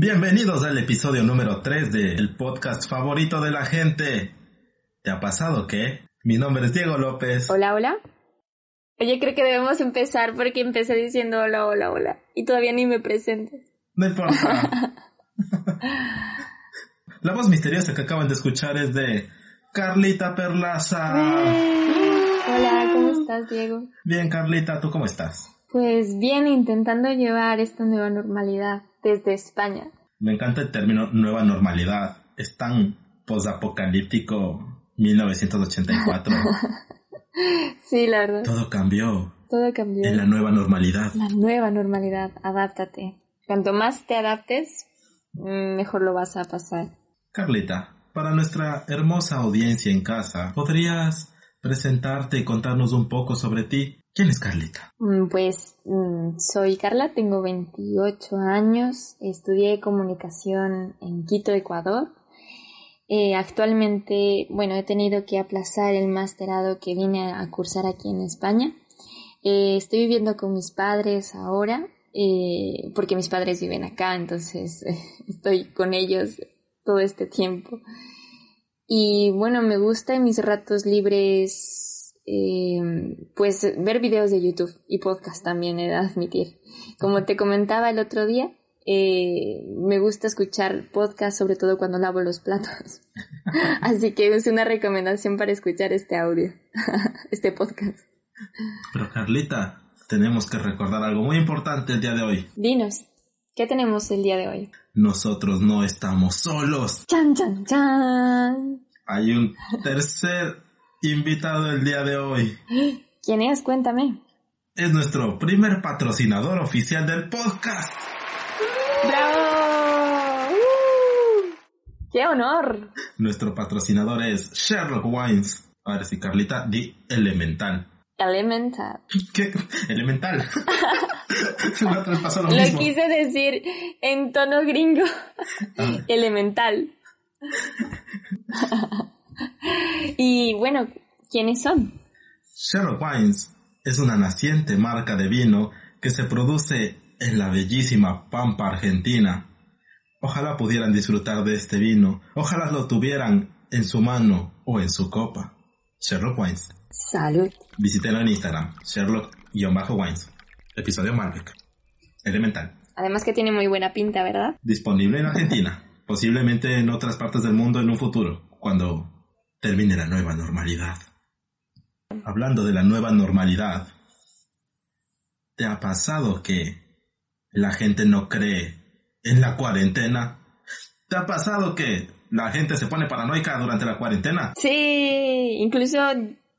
Bienvenidos al episodio número 3 del podcast favorito de la gente. ¿Te ha pasado qué? Mi nombre es Diego López. Hola, hola. Oye, creo que debemos empezar porque empecé diciendo hola, hola, hola. Y todavía ni me presentes. No importa. La voz misteriosa que acaban de escuchar es de Carlita Perlaza. Hola, ¿cómo estás, Diego? Bien, Carlita, ¿tú cómo estás? Pues bien, intentando llevar esta nueva normalidad desde España. Me encanta el término nueva normalidad. Es tan posapocalíptico 1984. sí, la verdad. Todo cambió. Todo cambió. En la nueva normalidad. La nueva normalidad, adáptate. Cuanto más te adaptes, mm, mejor lo vas a pasar. Carlita, para nuestra hermosa audiencia en casa, ¿podrías presentarte y contarnos un poco sobre ti? ¿Quién es Carlita? Mm, pues mm, soy Carla, tengo 28 años, estudié comunicación en Quito, Ecuador. Eh, actualmente, bueno, he tenido que aplazar el masterado que vine a cursar aquí en España. Eh, estoy viviendo con mis padres ahora, eh, porque mis padres viven acá, entonces estoy con ellos todo este tiempo. Y bueno, me gusta en mis ratos libres eh, pues ver videos de YouTube y podcast también he de admitir. Como te comentaba el otro día, eh, me gusta escuchar podcast sobre todo cuando lavo los platos. Así que es una recomendación para escuchar este audio, este podcast. Pero Carlita, tenemos que recordar algo muy importante el día de hoy. Dinos, ¿qué tenemos el día de hoy? Nosotros no estamos solos. Chan, chan, chan. Hay un tercer invitado el día de hoy. ¿Quién es? Cuéntame. Es nuestro primer patrocinador oficial del podcast. ¡Bravo! ¡Uh! ¡Qué honor! Nuestro patrocinador es Sherlock Wines. Ahora sí, Carlita, di elemental. Elemental. ¿Qué? Elemental. lo, lo quise decir en tono gringo. Ah. Elemental. y bueno, ¿quiénes son? Sherlock Wines es una naciente marca de vino que se produce en la bellísima Pampa Argentina. Ojalá pudieran disfrutar de este vino, ojalá lo tuvieran en su mano o en su copa. Sherlock Wines. Salud. Visítenlo en Instagram, Sherlock-Wines. Episodio Malbec. Elemental. Además que tiene muy buena pinta, ¿verdad? Disponible en Argentina, posiblemente en otras partes del mundo en un futuro, cuando termine la nueva normalidad. Hablando de la nueva normalidad, ¿te ha pasado que la gente no cree en la cuarentena? ¿Te ha pasado que la gente se pone paranoica durante la cuarentena? Sí, incluso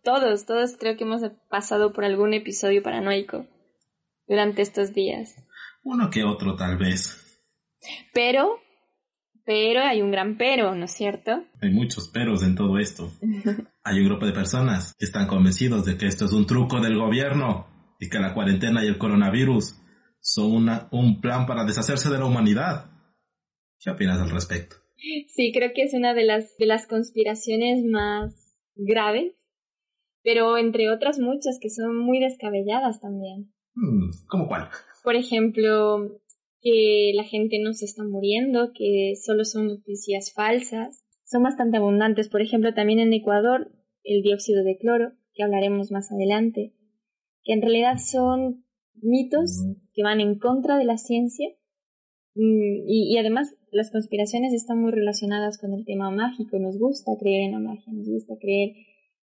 todos, todos creo que hemos pasado por algún episodio paranoico durante estos días. Uno que otro tal vez. Pero pero hay un gran pero, ¿no es cierto? Hay muchos peros en todo esto. hay un grupo de personas que están convencidos de que esto es un truco del gobierno y que la cuarentena y el coronavirus son una, un plan para deshacerse de la humanidad. ¿Qué opinas al respecto? Sí, creo que es una de las, de las conspiraciones más graves, pero entre otras muchas que son muy descabelladas también. Hmm, ¿Cómo cuál? Por ejemplo, que la gente no se está muriendo, que solo son noticias falsas. Son bastante abundantes. Por ejemplo, también en Ecuador, el dióxido de cloro, que hablaremos más adelante, que en realidad son mitos que van en contra de la ciencia. Mm, y, y además, las conspiraciones están muy relacionadas con el tema mágico. Nos gusta creer en la magia, nos gusta creer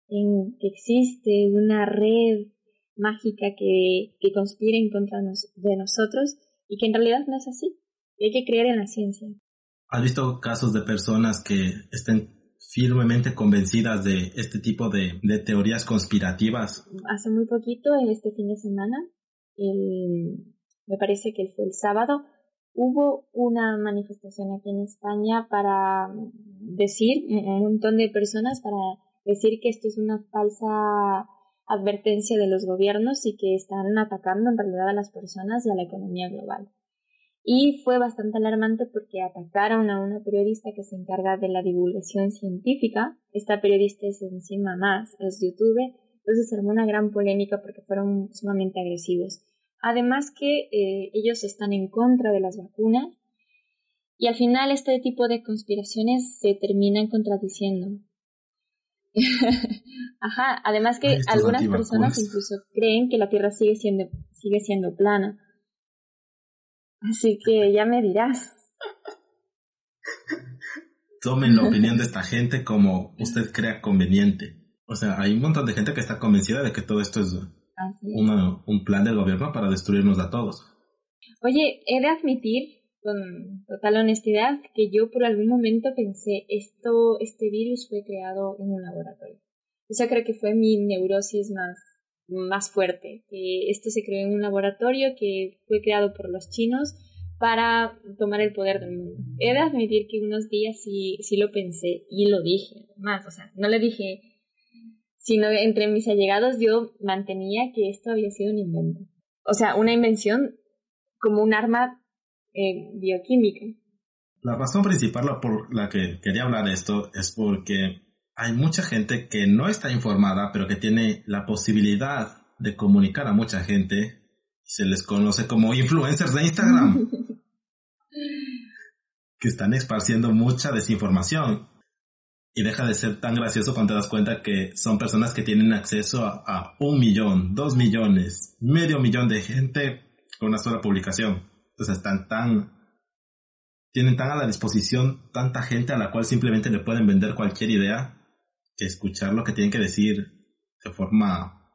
en que existe una red mágica que, que conspira en contra de nosotros y que en realidad no es así. Y hay que creer en la ciencia. ¿Has visto casos de personas que estén firmemente convencidas de este tipo de, de teorías conspirativas? Hace muy poquito, este fin de semana, el, me parece que fue el sábado, hubo una manifestación aquí en España para decir, un montón de personas para decir que esto es una falsa advertencia de los gobiernos y que están atacando en realidad a las personas y a la economía global. Y fue bastante alarmante porque atacaron a una periodista que se encarga de la divulgación científica. Esta periodista es encima más, es youtuber, entonces armó una gran polémica porque fueron sumamente agresivos. Además que eh, ellos están en contra de las vacunas Y al final este tipo de conspiraciones se terminan contradiciendo. Ajá, además que algunas personas incluso creen que la Tierra sigue siendo, sigue siendo plana. Así que ya me dirás. Tomen la opinión de esta gente como usted crea conveniente. O sea, hay un montón de gente que está convencida de que todo esto es, un plan del gobierno para destruirnos a todos. Oye, he de admitir con total honestidad que yo por algún momento pensé esto, este virus fue creado en un laboratorio. Esa creo que fue mi neurosis más, más fuerte, que esto se creó en un laboratorio que fue creado por los chinos para tomar el poder del mundo. He de admitir que unos días sí, sí lo pensé y lo dije, más, o sea, no le dije, sino entre mis allegados yo mantenía que esto había sido un invento. O sea, una invención como un arma eh, bioquímica. La razón principal por la que quería hablar de esto es porque hay mucha gente que no está informada, pero que tiene la posibilidad de comunicar a mucha gente. Se les conoce como influencers de Instagram. que están esparciendo mucha desinformación. Y deja de ser tan gracioso cuando te das cuenta que son personas que tienen acceso a, a un millón, dos millones, medio millón de gente con una sola publicación. O sea, están tan, tienen tan a la disposición tanta gente a la cual simplemente le pueden vender cualquier idea que escuchar lo que tienen que decir de forma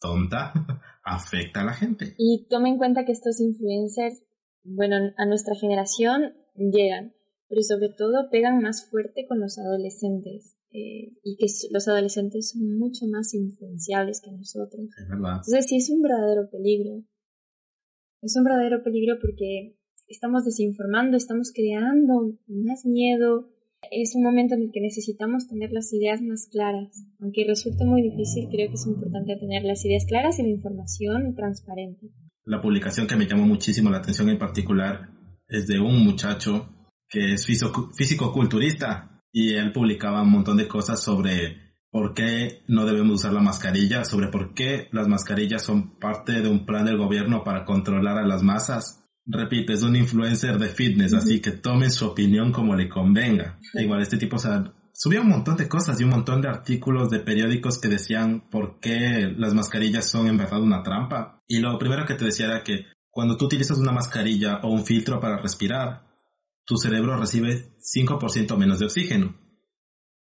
tonta afecta a la gente. Y tome en cuenta que estos influencers, bueno, a nuestra generación llegan, pero sobre todo pegan más fuerte con los adolescentes. Eh, y que los adolescentes son mucho más influenciables que nosotros. Es verdad. Entonces sí es un verdadero peligro. Es un verdadero peligro porque estamos desinformando, estamos creando más miedo. Es un momento en el que necesitamos tener las ideas más claras. Aunque resulte muy difícil, creo que es importante tener las ideas claras y la información transparente. La publicación que me llamó muchísimo la atención en particular es de un muchacho que es físico-culturista y él publicaba un montón de cosas sobre por qué no debemos usar la mascarilla, sobre por qué las mascarillas son parte de un plan del gobierno para controlar a las masas. Repite, es un influencer de fitness, así que tomen su opinión como le convenga. igual este tipo, o sea, subía un montón de cosas y un montón de artículos de periódicos que decían por qué las mascarillas son en verdad una trampa. Y lo primero que te decía era que cuando tú utilizas una mascarilla o un filtro para respirar, tu cerebro recibe 5% menos de oxígeno.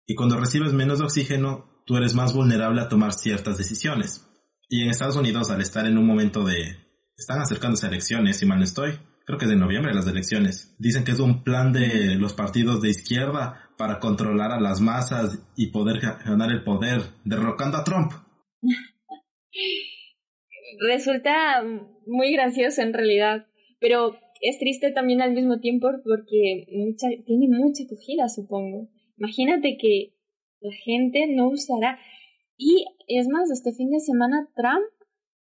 Y cuando recibes menos oxígeno, tú eres más vulnerable a tomar ciertas decisiones. Y en Estados Unidos, al estar en un momento de... Están acercándose a elecciones, si mal no estoy. Creo que es de noviembre las elecciones. Dicen que es un plan de los partidos de izquierda para controlar a las masas y poder ganar el poder, derrocando a Trump. Resulta muy gracioso en realidad, pero es triste también al mismo tiempo porque mucha, tiene mucha acogida, supongo. Imagínate que la gente no usará. Y es más, este fin de semana Trump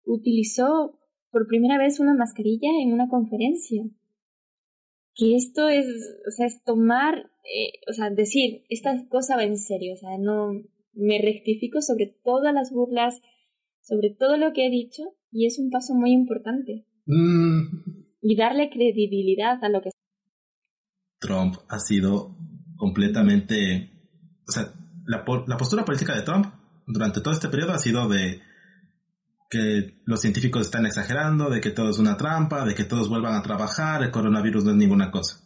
utilizó por primera vez una mascarilla en una conferencia. Que esto es, o sea, es tomar, eh, o sea, decir, esta cosa va en serio, o sea, no me rectifico sobre todas las burlas, sobre todo lo que he dicho, y es un paso muy importante. Mm. Y darle credibilidad a lo que... Trump ha sido completamente, o sea, la, la postura política de Trump durante todo este periodo ha sido de que los científicos están exagerando, de que todo es una trampa, de que todos vuelvan a trabajar, el coronavirus no es ninguna cosa.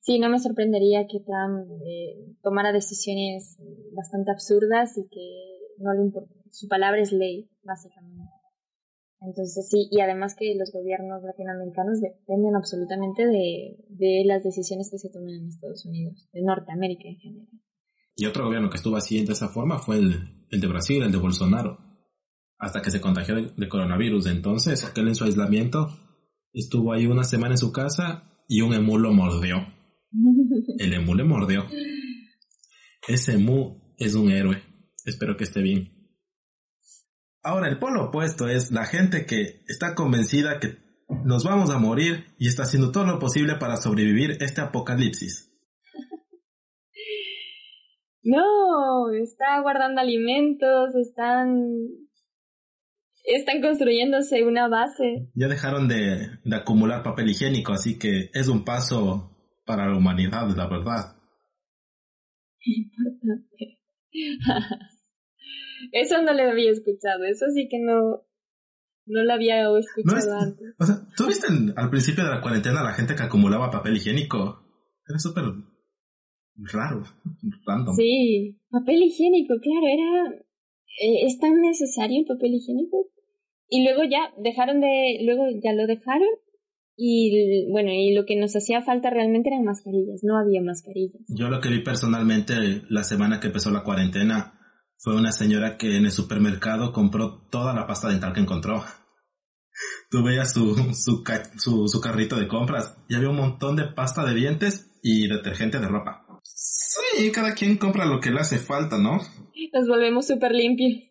Sí, no me sorprendería que Trump eh, tomara decisiones bastante absurdas y que no le importa. Su palabra es ley, básicamente. Entonces sí, y además que los gobiernos latinoamericanos dependen absolutamente de, de las decisiones que se toman en Estados Unidos, de Norteamérica en general. Y otro gobierno que estuvo así de esa forma fue el, el de Brasil, el de Bolsonaro, hasta que se contagió de, coronavirus. Entonces, aquel en su aislamiento estuvo ahí una semana en su casa y un emu lo mordió. El emu le mordió. Ese emu es un héroe. Espero que esté bien. Ahora, el polo opuesto es la gente que está convencida que nos vamos a morir y está haciendo todo lo posible para sobrevivir este apocalipsis. No, está guardando alimentos, están están construyéndose una base. Ya dejaron de, de, acumular papel higiénico, así que es un paso para la humanidad, la verdad. Importante. eso no lo había escuchado, eso sí que no, no lo había escuchado antes. O sea, ¿tú viste al principio de la cuarentena la gente que acumulaba papel higiénico? Era súper raro, random. Sí, papel higiénico, claro, era... Eh, ¿Es tan necesario el papel higiénico? Y luego ya dejaron de... Luego ya lo dejaron y bueno, y lo que nos hacía falta realmente eran mascarillas, no había mascarillas. Yo lo que vi personalmente la semana que empezó la cuarentena fue una señora que en el supermercado compró toda la pasta dental que encontró. Tú veías su, su, su, carrito de compras y había un montón de pasta de dientes y detergente de ropa. Sí, cada quien compra lo que le hace falta, ¿no? Nos volvemos súper limpios.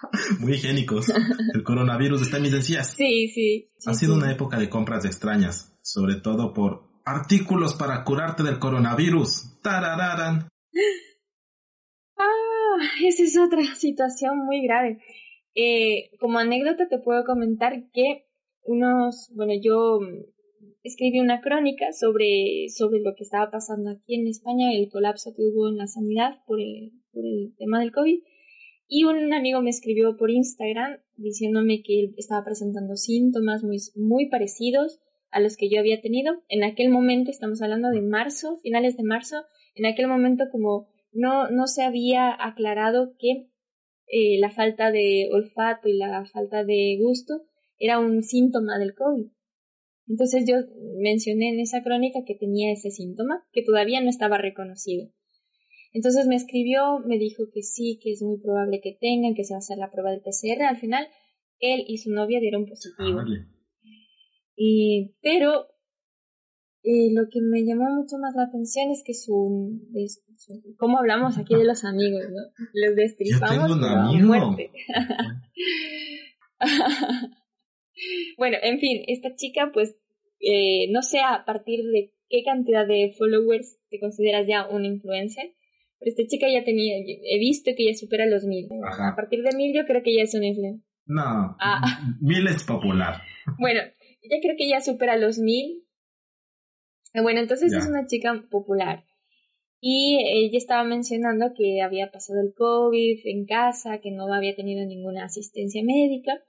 Muy higiénicos. El coronavirus está en mis encías. Sí, sí. ha sido una época de compras extrañas, sobre todo por artículos para curarte del coronavirus. ¡Tarararan! Ah, esa es otra situación muy grave. Eh, como anécdota te puedo comentar que unos, bueno, yo escribí una crónica sobre, sobre lo que estaba pasando aquí en España, el colapso que hubo en la sanidad por el, por el tema del COVID. Y un amigo me escribió por Instagram diciéndome que él estaba presentando síntomas muy, muy parecidos a los que yo había tenido. En aquel momento, estamos hablando de marzo, finales de marzo, en aquel momento como no, no se había aclarado que eh, la falta de olfato y la falta de gusto era un síntoma del COVID. Entonces yo mencioné en esa crónica que tenía ese síntoma, que todavía no estaba reconocido. Entonces me escribió, me dijo que sí, que es muy probable que tengan, que se va a hacer la prueba del PCR. Al final, él y su novia dieron positivo. Ah, y, pero eh, lo que me llamó mucho más la atención es que su, cómo hablamos aquí de los amigos, ¿no? Los destripamos un muerte. bueno, en fin, esta chica, pues, eh, no sé a partir de qué cantidad de followers te consideras ya un influencer, pero esta chica ya tenía, he visto que ya supera los mil. A partir de mil yo creo que ya es un influencer. No, ah. mil es popular. bueno, ya creo que ya supera los mil bueno, entonces es una chica popular. Y ella estaba mencionando que había pasado el COVID en casa, que no había tenido ninguna asistencia médica,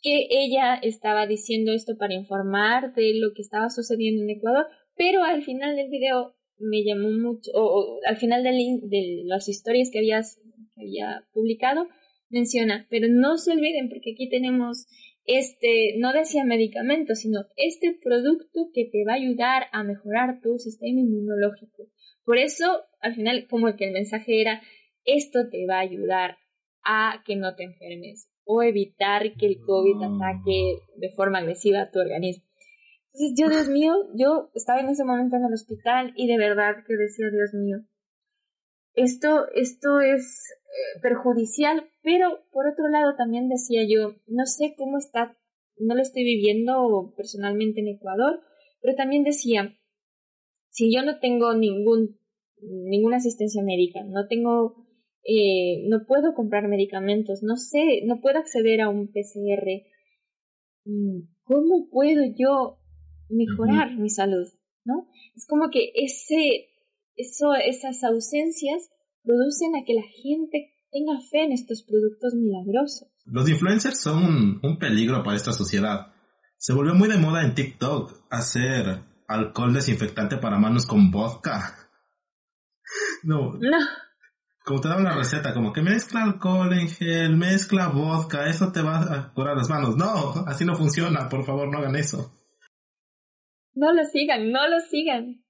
que ella estaba diciendo esto para informar de lo que estaba sucediendo en Ecuador, pero al final del video me llamó mucho, o, al final de, de las historias que, que había publicado, menciona, pero no se olviden porque aquí tenemos este, no decía medicamento, sino este producto que te va a ayudar a mejorar tu sistema inmunológico. Por eso, al final, como que el mensaje era, esto te va a ayudar a que no te enfermes o evitar que el COVID ataque de forma agresiva a tu organismo. Entonces, yo, Dios mío, yo estaba en ese momento en el hospital y de verdad que decía, Dios mío, esto, esto es eh, perjudicial, pero por otro lado también decía yo, no sé cómo está, no lo estoy viviendo personalmente en Ecuador, pero también decía, si yo no tengo ningún, ninguna asistencia médica, no tengo, eh, no puedo comprar medicamentos, no sé, no puedo acceder a un PCR, mm, ¿cómo puedo yo mejorar mi salud? ¿No? Es como que ese, eso, esas ausencias producen a que la gente tenga fe en estos productos milagrosos. Los influencers son un, peligro para esta sociedad. Se volvió muy de moda en TikTok hacer alcohol desinfectante para manos con vodka. No. No. Como te dan una receta, como que mezcla alcohol en gel, mezcla vodka, eso te va a curar las manos. No, así no funciona, por favor, no hagan eso. No lo sigan, no lo sigan.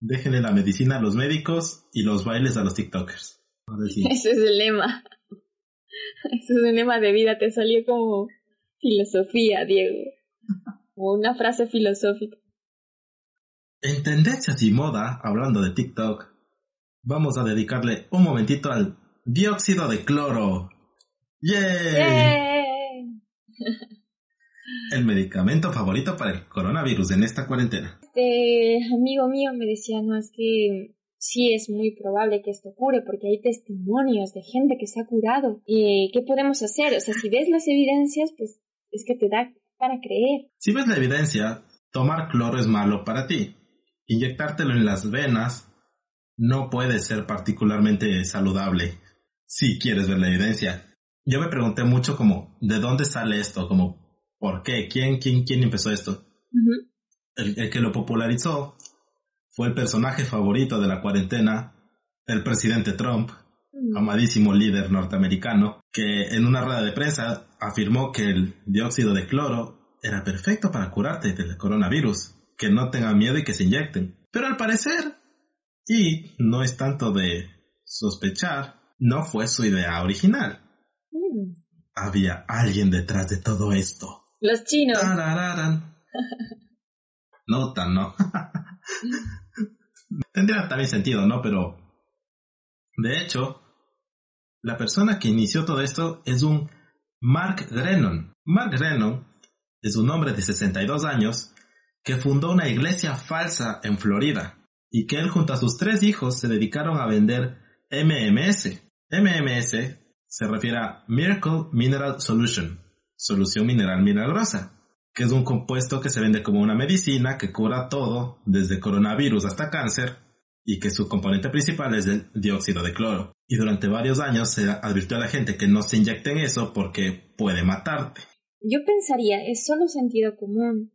Déjenle la medicina a los médicos y los bailes a los TikTokers. Ese es el lema. Ese es el lema de vida. Te salió como filosofía, Diego. Como una frase filosófica. En tendencias y moda, hablando de TikTok, vamos a dedicarle un momentito al dióxido de cloro. ¡Yay! el medicamento favorito para el coronavirus en esta cuarentena. Este amigo mío me decía, no, es que sí es muy probable que esto ocurra porque hay testimonios de gente que se ha curado. ¿Y ¿Qué podemos hacer? O sea, si ves las evidencias, pues es que te da para creer. Si ves la evidencia, tomar cloro es malo para ti. Inyectártelo en las venas no puede ser particularmente saludable si quieres ver la evidencia. Yo me pregunté mucho como, ¿de dónde sale esto? Como, ¿por qué? ¿Quién, quién, quién empezó esto? el, que lo popularizó fue el personaje favorito de la cuarentena, el presidente Trump, amadísimo líder norteamericano, que en una rueda de prensa afirmó que el dióxido de cloro era perfecto para curarte del coronavirus, que no tengan miedo y que se inyecten. Pero al parecer, y no es tanto de sospechar, no fue su idea original. Mm. Había alguien detrás de todo esto. Los chinos. no tan, ¿no? Tendría también sentido, ¿no? Pero, de hecho, la persona que inició todo esto es un Mark Grennon. Mark Grennon es un hombre de 62 años que fundó una iglesia falsa en Florida y que él junto a sus tres hijos se dedicaron a vender MMS. MMS se refiere a Miracle Mineral Solution, solución mineral milagrosa que es un compuesto que se vende como una medicina que cura todo, desde coronavirus hasta cáncer, y que su componente principal es el dióxido de cloro. Y durante varios años se advirtió a la gente que no se inyecten eso porque puede matarte. Yo pensaría, es solo sentido común.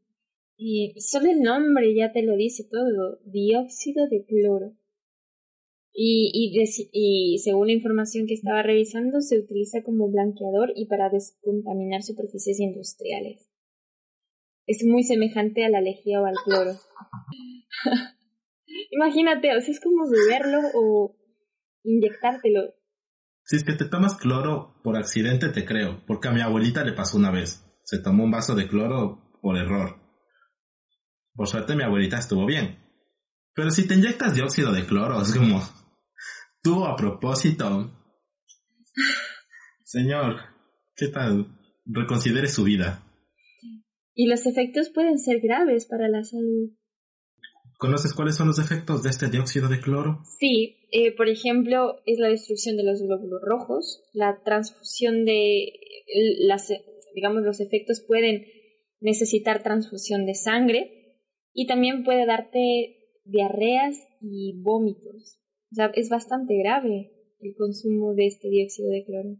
Y solo el nombre ya te lo dice todo, dióxido de cloro. Y, y, según la información que estaba revisando, se utiliza como blanqueador y para descontaminar superficies industriales es muy semejante a la lejía o al cloro. Imagínate, o sea, es como beberlo o inyectártelo. Si es que te tomas cloro por accidente, te creo, porque a mi abuelita le pasó una vez. Se tomó un vaso de cloro por error. Por suerte mi abuelita estuvo bien. Pero si te inyectas dióxido de cloro, es como... Tú a propósito... Señor, ¿qué tal? Reconsidere su vida. Y los efectos pueden ser graves para la salud. ¿Conoces cuáles son los efectos de este dióxido de cloro? Sí, eh, por ejemplo, es la destrucción de los glóbulos rojos, la transfusión de las, digamos, los efectos pueden necesitar transfusión de sangre y también puede darte diarreas y vómitos. O sea, es bastante grave el consumo de este dióxido de cloro.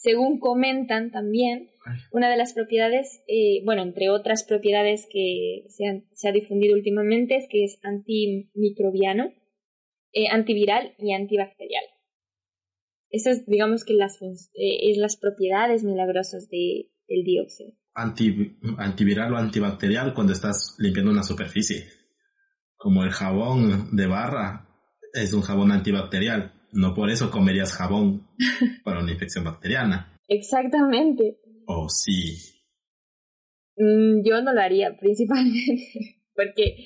Según comentan también, una de las propiedades, eh, bueno, entre otras propiedades que se, se, ha difundido últimamente es que es antimicrobiano, eh, antiviral y antibacterial. Esas, digamos que las, eh, es las propiedades milagrosas de, del dióxido. antiviral o antibacterial cuando estás limpiando una superficie. Como el jabón de barra es un jabón antibacterial no por eso comerías jabón para una infección bacteriana. Exactamente. Oh, sí. Mm, yo no lo haría, principalmente, porque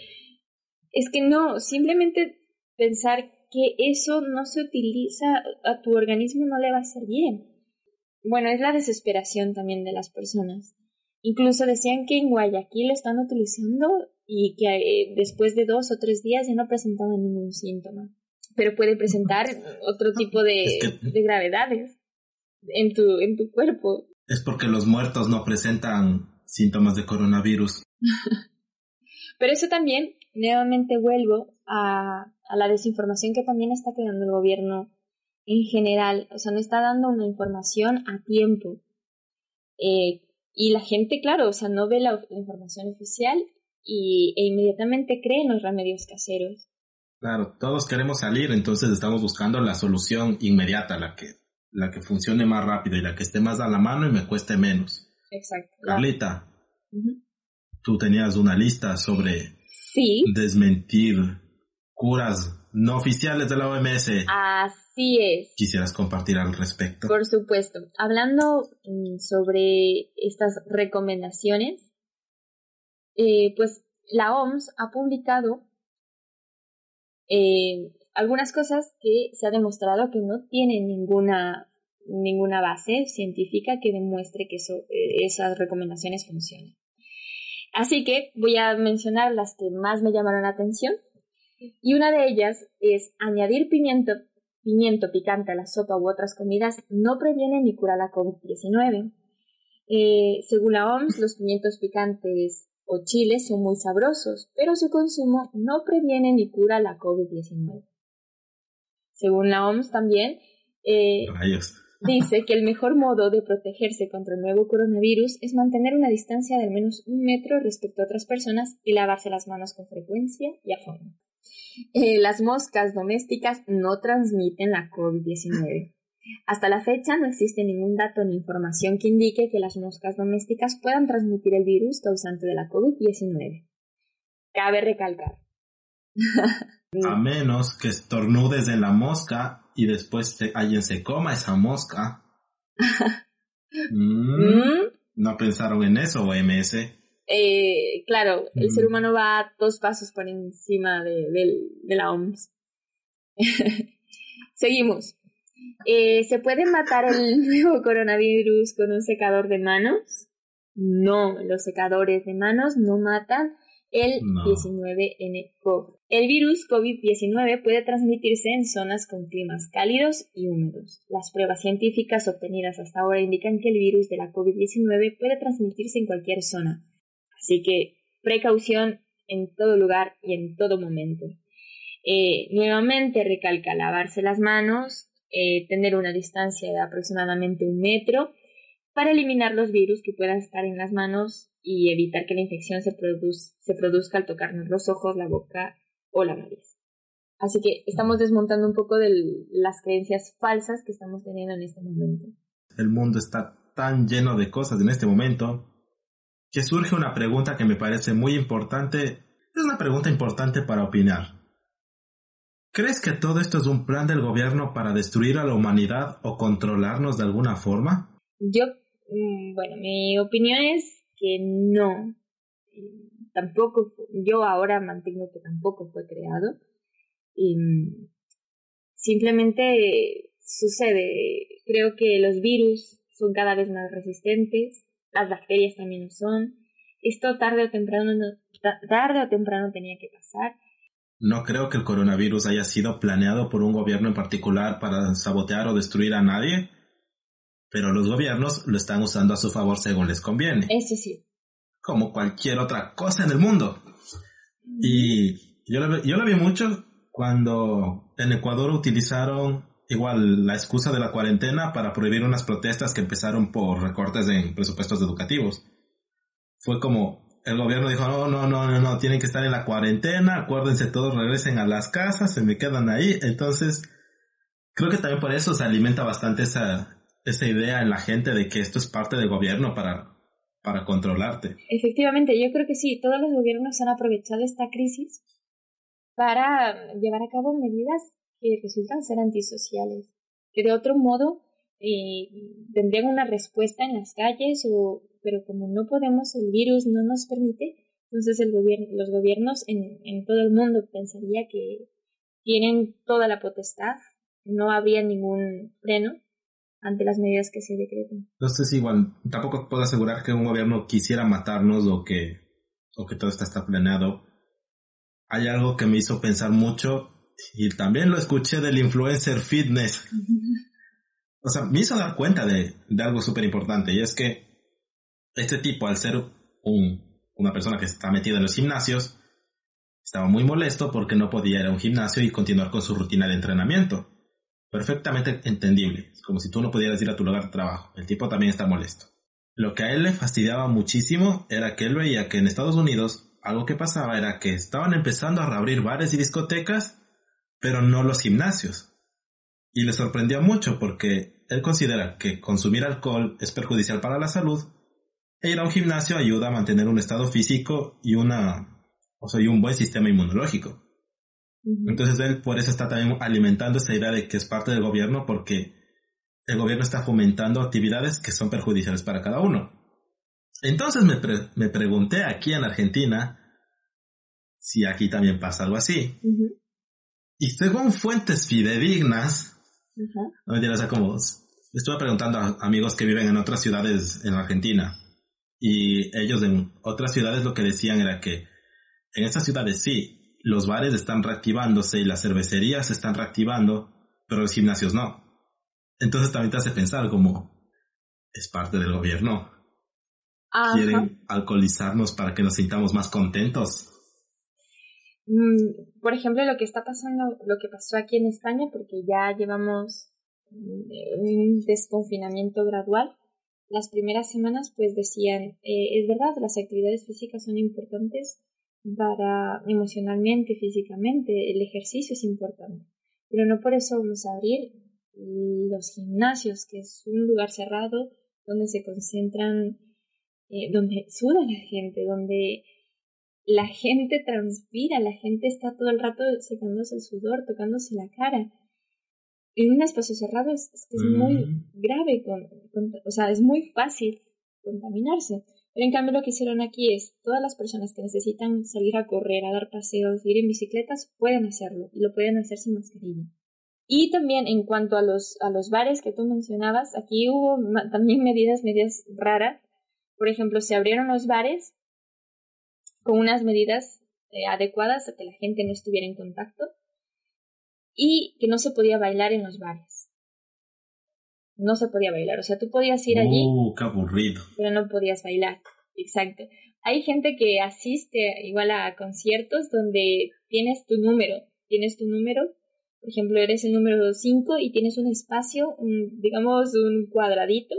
es que no, simplemente pensar que eso no se utiliza a tu organismo no le va a hacer bien. Bueno, es la desesperación también de las personas. Incluso decían que en Guayaquil lo están utilizando y que eh, después de dos o tres días ya no presentaban ningún síntoma pero puede presentar otro tipo de, de gravedades en tu, en tu cuerpo. Es porque los muertos no presentan síntomas de coronavirus. pero eso también, nuevamente vuelvo a, a la desinformación que también está creando el gobierno en general. O sea, no está dando una información a tiempo. Eh, y la gente, claro, o sea, no ve la, información oficial y, e inmediatamente cree en los remedios caseros. Claro, todos queremos salir, entonces estamos buscando la solución inmediata, la que, la que funcione más rápido y la que esté más a la mano y me cueste menos. Exacto. Carlita, tú tenías una lista sobre sí. desmentir curas no oficiales de la OMS. Así es. ¿Quisieras compartir al respecto? Por supuesto. Hablando mm, sobre estas recomendaciones, eh, pues la OMS ha publicado eh, algunas cosas que se ha demostrado que no tienen ninguna, ninguna base científica que demuestre que eh, esas recomendaciones funcionan. Así que voy a mencionar las que más me llamaron la atención. Y una de ellas es añadir pimiento, pimiento picante a la sopa u otras comidas no previene ni cura la COVID-19. Eh, según la OMS, los pimientos picantes o chiles son muy sabrosos, pero su consumo no previene ni cura la COVID-19. Según la OMS también, eh, dice que el mejor modo de protegerse contra el nuevo coronavirus es mantener una distancia de al menos un metro respecto a otras personas y lavarse las manos con frecuencia y a fondo. Eh, las moscas domésticas no transmiten la COVID-19. Hasta la fecha no existe ningún dato ni información que indique que las moscas domésticas puedan transmitir el virus causante de la COVID-19. Cabe recalcar. A menos que estornudes en la mosca y después alguien se coma esa mosca. Mm. ¿No pensaron en eso, OMS? Eh, claro, el ser mm. humano va dos pasos por encima de, de la OMS. Seguimos. Eh, ¿Se puede matar el nuevo coronavirus con un secador de manos? No, los secadores de manos no matan el 19N-CoV. El virus COVID-19 puede transmitirse en zonas con climas cálidos y húmedos. Las pruebas científicas obtenidas hasta ahora indican que el virus de la COVID-19 puede transmitirse en cualquier zona. Así que precaución en todo lugar y en todo momento. Eh, nuevamente recalca lavarse las manos, eh, tener una distancia de aproximadamente un metro para eliminar los virus que puedan estar en las manos y evitar que la infección se, se produzca al tocarnos los ojos, la boca o la nariz. Así que estamos desmontando un poco de las creencias falsas que estamos teniendo en este momento. El mundo está tan lleno de cosas en este momento que surge una pregunta que me parece muy importante. Es una pregunta importante para opinar. ¿Crees que todo esto es un plan del gobierno para destruir a la humanidad o controlarnos de alguna forma? Yo, mm, bueno, mi opinión es que no. Tampoco, yo ahora mantengo que tampoco fue creado. Y simplemente sucede, creo que los virus son cada vez más resistentes, las bacterias también lo son. Esto tarde o temprano, tarde o temprano tenía que pasar no creo que el coronavirus haya sido planeado por un gobierno en particular para sabotear o destruir a nadie, pero los gobiernos lo están usando a su favor según les conviene. Eso sí. Como cualquier otra cosa en el mundo. Y yo lo, yo lo vi mucho cuando en Ecuador utilizaron igual la excusa de la cuarentena para prohibir unas protestas que empezaron por recortes en presupuestos educativos. Fue como, el gobierno dijo, no, no, no, no, no, tienen que estar en la cuarentena, acuérdense todos, regresen a las casas, se me quedan ahí. Entonces, creo que también por eso se alimenta bastante esa, esa idea en la gente de que esto es parte del gobierno para, para controlarte. Efectivamente, yo creo que sí, todos los gobiernos han aprovechado esta crisis para llevar a cabo medidas que resultan ser antisociales, que de otro modo eh, tendrían una respuesta en las calles o pero como no podemos, el virus no nos permite, entonces el gobierno, los gobiernos en, en todo el mundo pensaría que tienen toda la potestad, no habría ningún freno ante las medidas que se decreten. Entonces igual, tampoco puedo asegurar que un gobierno quisiera matarnos o que, o que todo esto está planeado. Hay algo que me hizo pensar mucho y también lo escuché del influencer fitness. o sea, me hizo dar cuenta de, algo súper importante y es que este tipo, al ser un, una persona que está metida en los gimnasios, estaba muy molesto porque no podía ir a un gimnasio y continuar con su rutina de entrenamiento. Perfectamente entendible, es como si tú no pudieras ir a tu lugar de trabajo. El tipo también está molesto. Lo que a él le fastidiaba muchísimo era que él veía que en Estados Unidos algo que pasaba era que estaban empezando a reabrir bares y discotecas, pero no los gimnasios. Y le sorprendió mucho porque él considera que consumir alcohol es perjudicial para la salud e ir a un gimnasio ayuda a mantener un estado físico y una, o sea, y un buen sistema inmunológico. Entonces él por eso está también alimentando esa idea de que es parte del gobierno porque el gobierno está fomentando actividades que son perjudiciales para cada uno. Entonces me, me pregunté aquí en Argentina si aquí también pasa algo así. Y según fuentes fidedignas, no me o sea, como estuve preguntando a amigos que viven en otras ciudades en Argentina y ellos en otras ciudades lo que decían era que en estas ciudades sí, los bares están reactivándose y las cervecerías se están reactivando, pero los gimnasios no. Entonces también te hace pensar como es parte del gobierno. quieren alcoholizarnos para que nos sintamos más contentos. Mm, por ejemplo, lo que está pasando, lo que pasó aquí en España, porque ya llevamos mm, un desconfinamiento gradual. Las primeras semanas, pues decían, eh, es verdad, las actividades físicas son importantes para emocionalmente, físicamente, el ejercicio es importante, pero no por eso vamos a abrir los gimnasios, que es un lugar cerrado donde se concentran, eh, donde suda la gente, donde la gente transpira, la gente está todo el rato secándose el sudor, tocándose la cara. En un espacio cerrado es, es, muy mm. grave, con, o sea, es muy fácil contaminarse. Pero en cambio lo que hicieron aquí es, todas las personas que necesitan salir a correr, a dar paseos, ir en bicicletas, pueden hacerlo y lo pueden hacer sin mascarilla. Y también en cuanto a los, a los bares que tú mencionabas, aquí hubo también medidas, medidas raras. Por ejemplo, se abrieron los bares con unas medidas eh, adecuadas a que la gente no estuviera en contacto y que no se podía bailar en los bares. No se podía bailar, o sea, tú podías ir allí. Uh, qué aburrido. Pero no podías bailar. Exacto. Hay gente que asiste igual a conciertos donde tienes tu número, tienes tu número, por ejemplo, eres el número 5 y tienes un espacio, digamos un cuadradito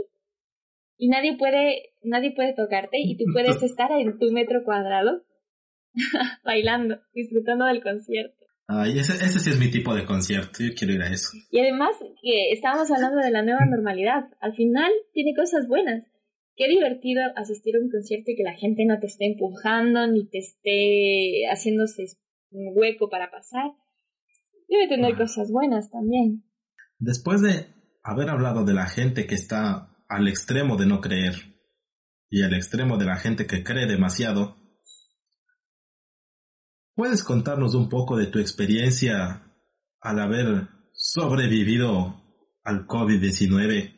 y nadie puede, nadie puede tocarte y tú puedes estar en tu metro cuadrado bailando, disfrutando del concierto. Ay, ese, ese sí es mi tipo de concierto, yo quiero ir a eso. Y además que estábamos hablando de la nueva normalidad, al final tiene cosas buenas. Qué divertido asistir a un concierto y que la gente no te esté empujando ni te esté haciéndose un hueco para pasar. Debe tener ah. cosas buenas también. Después de haber hablado de la gente que está al extremo de no creer y al extremo de la gente que cree demasiado, ¿puedes contarnos un poco de tu experiencia al haber sobrevivido al COVID-19?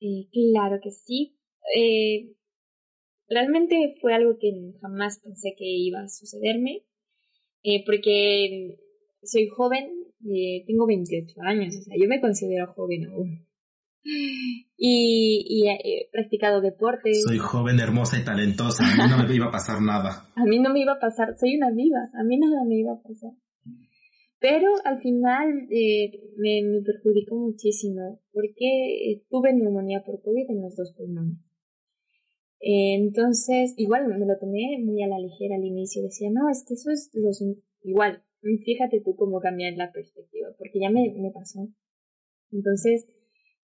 Eh, claro que sí. Eh, realmente fue algo que jamás pensé que iba a sucederme, eh, porque soy joven, tengo 28 años, o sea, yo me considero joven aún y, he practicado deporte. Soy joven, hermosa y talentosa. A mí no me iba a pasar nada. a mí no me iba a pasar. Soy una viva. A mí nada me iba a pasar. Pero al final eh, me, me, perjudicó muchísimo porque tuve neumonía por COVID en los dos pulmones. entonces, igual me lo tomé muy a la ligera al inicio. Decía, no, es que eso es los... Igual, fíjate tú cómo cambiar la perspectiva, porque ya me, me pasó. Entonces,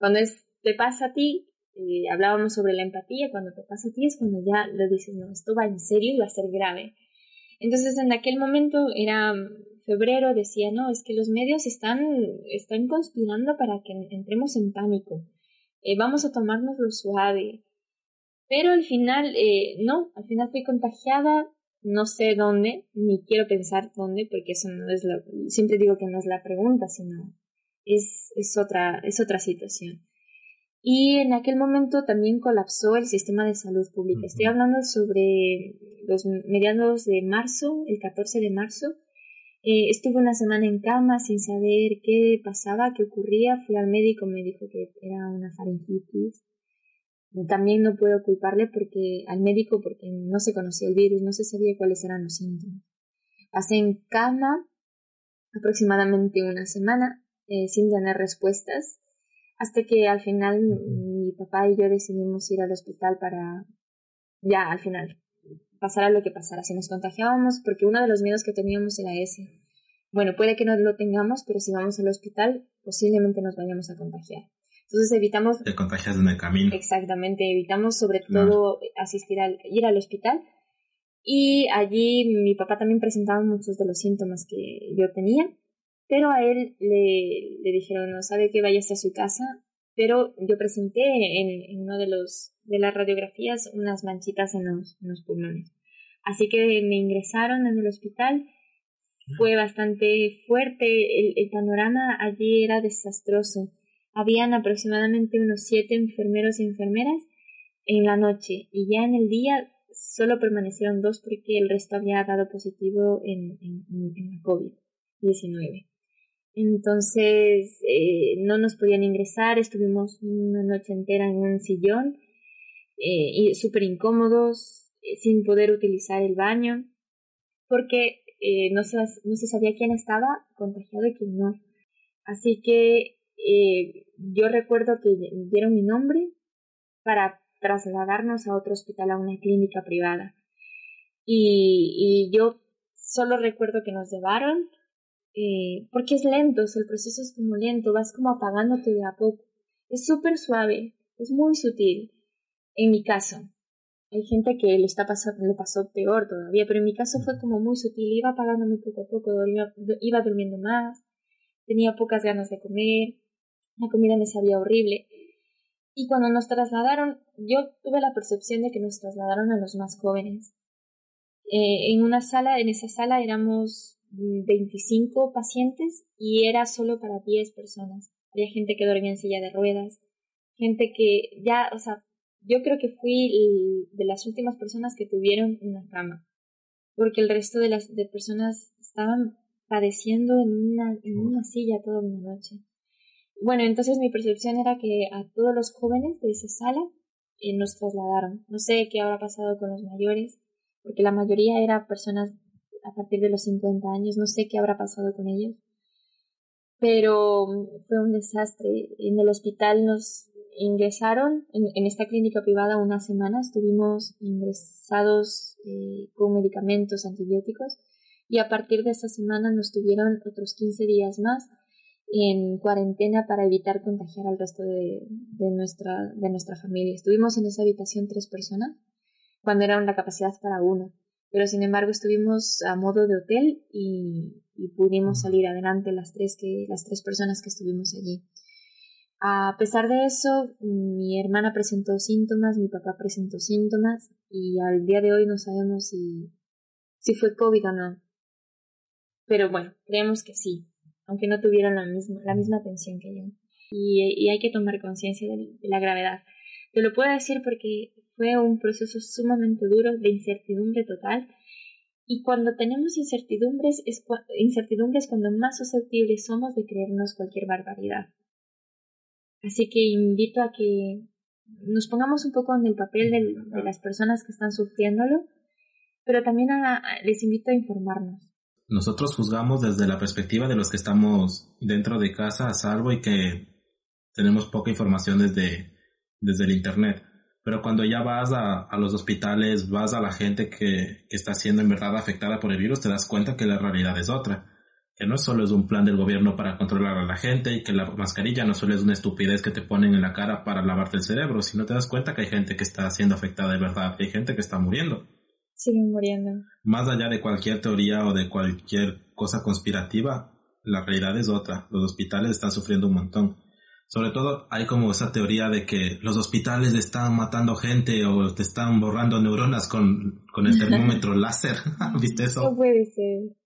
cuando te pasa a ti, eh, hablábamos sobre la empatía, cuando te pasa a ti es cuando ya lo dices, no, esto va en serio y va a ser grave. Entonces en aquel momento era febrero, decía, no, es que los medios están, están conspirando para que entremos en pánico. Eh, vamos a tomarnos lo suave. Pero al final, eh, no, al final fui contagiada, no sé dónde, ni quiero pensar dónde, porque eso no es lo, siempre digo que no es la pregunta, sino es, es, otra, es otra situación. Y en aquel momento también colapsó el sistema de salud pública. Estoy hablando sobre los mediados de marzo, el 14 de marzo. Eh, estuve una semana en cama sin saber qué pasaba, qué ocurría. Fui al médico, me dijo que era una faringitis. También no puedo culparle porque al médico porque no se conocía el virus, no se sabía cuáles eran los síntomas. Pasé en cama aproximadamente una semana eh, sin tener respuestas, hasta que al final mi papá y yo decidimos ir al hospital para, ya al final, pasara lo que pasara, si nos contagiábamos, porque uno de los miedos que teníamos era ese. Bueno, puede que no lo tengamos, pero si vamos al hospital, posiblemente nos vayamos a contagiar. Entonces evitamos... Te contagias en el camino. Exactamente, evitamos sobre todo asistir al, ir al hospital. Y allí mi papá también presentaba muchos de los síntomas que yo tenía. Pero a él le, le dijeron, no sabe que vayas a su casa, pero yo presenté en, en uno de los de las radiografías unas manchitas en los, en los pulmones. Así que me ingresaron en el hospital. Fue bastante fuerte. El, el, panorama allí era desastroso. Habían aproximadamente unos siete enfermeros y enfermeras en la noche y ya en el día solo permanecieron dos porque el resto había dado positivo en, en, en COVID-19. Entonces eh, no nos podían ingresar, estuvimos una noche entera en un sillón eh, súper incómodos, eh, sin poder utilizar el baño, porque eh, no, se, no se sabía quién estaba contagiado y quién no. Así que eh, yo recuerdo que dieron mi nombre para trasladarnos a otro hospital, a una clínica privada. Y, y yo solo recuerdo que nos llevaron, eh, porque es lento, el proceso es como lento, vas como apagándote de a poco. Es súper suave, es muy sutil. En mi caso, hay gente que le está pasando, lo pasó peor todavía, pero en mi caso fue como muy sutil, iba apagándome poco a poco, iba, iba durmiendo más, tenía pocas ganas de comer, la comida me sabía horrible. Y cuando nos trasladaron, yo tuve la percepción de que nos trasladaron a los más jóvenes. Eh, en una sala, en esa sala éramos 25 pacientes y era solo para 10 personas. Había gente que dormía en silla de ruedas, gente que ya, o sea, yo creo que fui de las últimas personas que tuvieron una cama, porque el resto de las de personas estaban padeciendo en una, en una silla toda una noche. Bueno, entonces mi percepción era que a todos los jóvenes de esa sala eh, nos trasladaron. No sé qué habrá pasado con los mayores, porque la mayoría eran personas a partir de los 50 años, no sé qué habrá pasado con ellos. Pero mm, fue un desastre. En el hospital nos ingresaron, en, esta clínica privada, una semana, estuvimos ingresados eh, con medicamentos antibióticos y a partir de esa semana nos tuvieron otros 15 días más en cuarentena para evitar contagiar al resto de, nuestra, de nuestra familia. Estuvimos en esa habitación tres personas, cuando era una capacidad para uno, pero sin embargo estuvimos a modo de hotel y, pudimos salir adelante las tres, que, las tres personas que estuvimos allí. A pesar de eso, mi hermana presentó síntomas, mi papá presentó síntomas y al día de hoy no sabemos si, si fue COVID o no. Pero bueno, creemos que sí, aunque no tuvieron la misma, la misma atención que yo. Y, hay que tomar conciencia de, la gravedad. Te lo puedo decir porque fue un proceso sumamente duro de incertidumbre total. Y cuando tenemos incertidumbres, es incertidumbres cuando más susceptibles somos de creernos cualquier barbaridad. Así que invito a que nos pongamos un poco en el papel de, las personas que están sufriéndolo, pero también les invito a informarnos nosotros juzgamos desde la perspectiva de los que estamos dentro de casa a salvo y que tenemos poca información desde, desde el Internet. Pero cuando ya vas a, a los hospitales, vas a la gente que, que, está siendo en verdad afectada por el virus, te das cuenta que la realidad es otra. Que no solo es un plan del gobierno para controlar a la gente y que la mascarilla no solo es una estupidez que te ponen en la cara para lavarte el cerebro, sino te das cuenta que hay gente que está siendo afectada de verdad, que hay gente que está muriendo siguen muriendo. Más allá de cualquier teoría o de cualquier cosa conspirativa, la realidad es otra. Los hospitales están sufriendo un montón. Sobre todo hay como esa teoría de que los hospitales están matando gente o te están borrando neuronas con, con el termómetro láser. ¿Viste eso? No puede ser.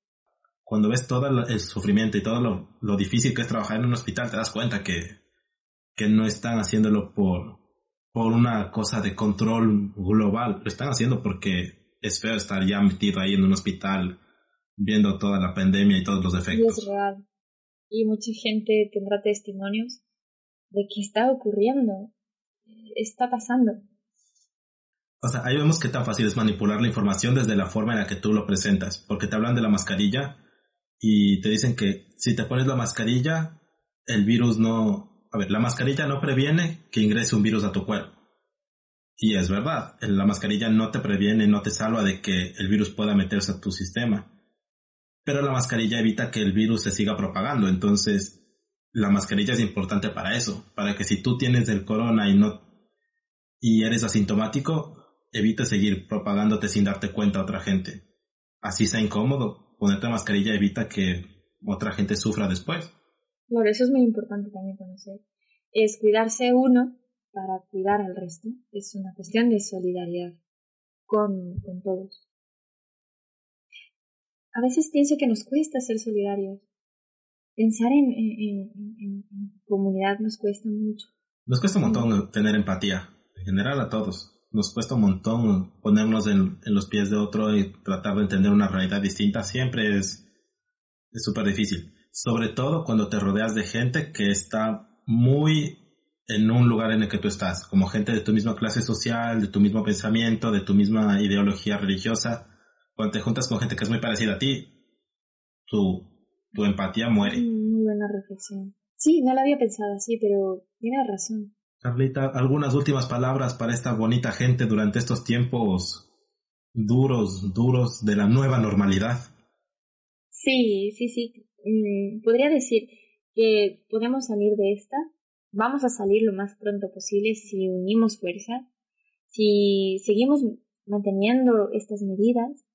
Cuando ves todo el sufrimiento y todo lo, lo difícil que es trabajar en un hospital, te das cuenta que, que no están haciéndolo por, por una cosa de control global. Lo están haciendo porque es feo estar ya metido ahí en un hospital viendo toda la pandemia y todos los efectos. Y es real. Y mucha gente tendrá testimonios de que está ocurriendo, está pasando. O sea, ahí vemos qué tan fácil es manipular la información desde la forma en la que tú lo presentas, porque te hablan de la mascarilla y te dicen que si te pones la mascarilla, el virus no... A ver, la mascarilla no previene que ingrese un virus a tu cuerpo. Y es verdad, la mascarilla no te previene, no te salva de que el virus pueda meterse a tu sistema. Pero la mascarilla evita que el virus se siga propagando. Entonces, la mascarilla es importante para eso, para que si tú tienes el corona y no y eres asintomático, evite seguir propagándote sin darte cuenta a otra gente. Así sea incómodo, ponerte mascarilla evita que otra gente sufra después. Por eso es muy importante también conocer. Es cuidarse uno para cuidar al resto. Es una cuestión de solidaridad con, con todos. A veces pienso que nos cuesta ser solidarios. Pensar en, en, en, comunidad nos cuesta mucho. Nos cuesta un montón tener empatía, en general a todos. Nos cuesta un montón ponernos en, en los pies de otro y tratar de entender una realidad distinta. Siempre es súper difícil. Sobre todo cuando te rodeas de gente que está muy en un lugar en el que tú estás, como gente de tu misma clase social, de tu mismo pensamiento, de tu misma ideología religiosa, cuando te juntas con gente que es muy parecida a ti, tu, tu empatía muere. Muy buena reflexión. Sí, no la había pensado así, pero tienes razón. Carlita, algunas últimas palabras para esta bonita gente durante estos tiempos duros, duros de la nueva normalidad. Sí, sí, sí. Mm, podría decir que podemos salir de esta. Vamos a salir lo más pronto posible si unimos fuerza, si seguimos manteniendo estas medidas,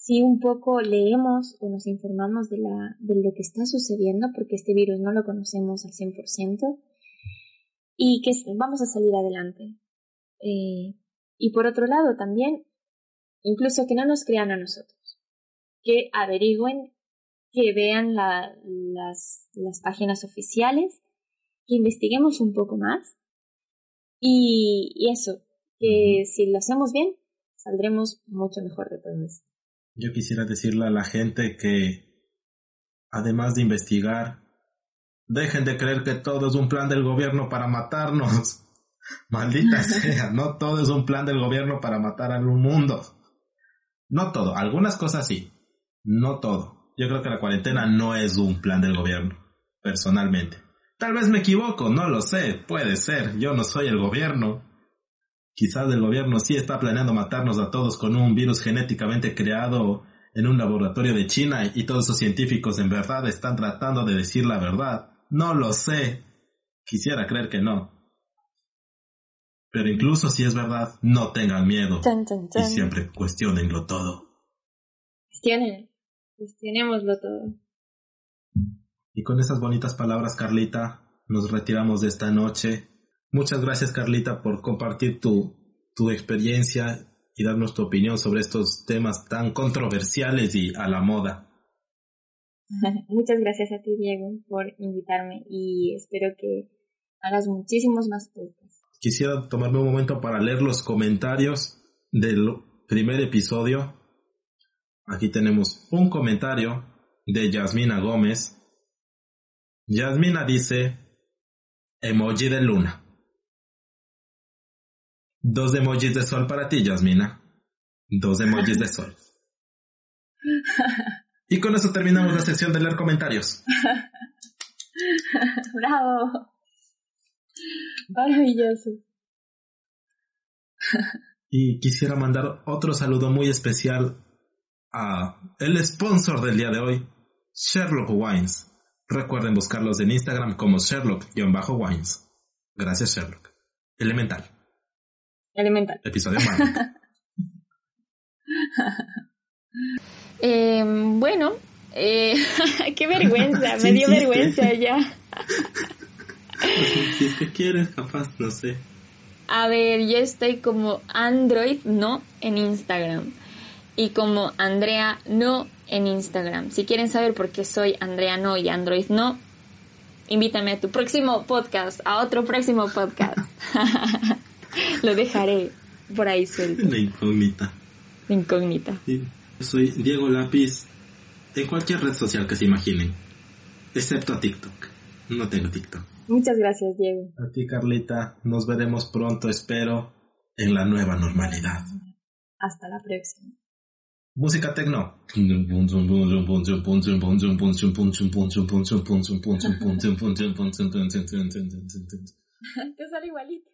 si un poco leemos o nos informamos de, la, de lo que está sucediendo, porque este virus no lo conocemos al 100%, y que vamos a salir adelante. Eh, y por otro lado también, incluso que no nos crean a nosotros, que averigüen, que vean las, las páginas oficiales, que investiguemos un poco más y, y eso, que si lo hacemos bien, saldremos mucho mejor de todo esto. Yo quisiera decirle a la gente que, además de investigar, dejen de creer que todo es un plan del gobierno para matarnos. Maldita sea, no todo es un plan del gobierno para matar al mundo. No todo, algunas cosas sí, no todo. Yo creo que la cuarentena no es un plan del gobierno, personalmente. Tal vez me equivoco, no lo sé, puede ser, yo no soy el gobierno. Quizás el gobierno sí está planeando matarnos a todos con un virus genéticamente creado en un laboratorio de China y todos esos científicos en verdad están tratando de decir la verdad. No lo sé. Quisiera creer que no. Pero incluso si es verdad, no tengan miedo. Y siempre cuestionenlo todo. Cuestionen. Cuestionémoslo todo. Y con esas bonitas palabras, Carlita, nos retiramos de esta noche. Muchas gracias, Carlita, por compartir tu, tu experiencia y darnos tu opinión sobre estos temas tan controversiales y a la moda. Muchas gracias a ti, Diego, por invitarme y espero que hagas muchísimos más podcasts. Quisiera tomarme un momento para leer los comentarios del primer episodio. Aquí tenemos un comentario de Yasmina Gómez. Yasmina dice, emoji de luna. Dos emojis de sol para ti, Yasmina. Dos emojis de sol. Y con eso terminamos la sección de leer comentarios. Bravo. Maravilloso. Y quisiera mandar otro saludo muy especial a el sponsor del día de hoy, Sherlock Wines. Recuerden buscarlos en Instagram como Sherlock-Wines. Gracias, Sherlock. Elemental. Elemental. Episodio más. Eh, bueno, eh, qué vergüenza, me dio vergüenza ya. si es que quieres, capaz, no sé. A ver, yo estoy como Android no en Instagram y como Andrea no en Instagram. Si quieren saber por qué soy Andrea no y Android no, invítame a tu próximo podcast, a otro próximo podcast. Lo dejaré por ahí suelto. La incógnita. La incógnita. Sí. Soy Diego Lápiz en cualquier red social que se imaginen, excepto a TikTok. No tengo TikTok. Muchas gracias, Diego. A ti, Carlita. Nos veremos pronto, espero, en la nueva normalidad. Hasta la próxima. Música tecno. Te sale igualito.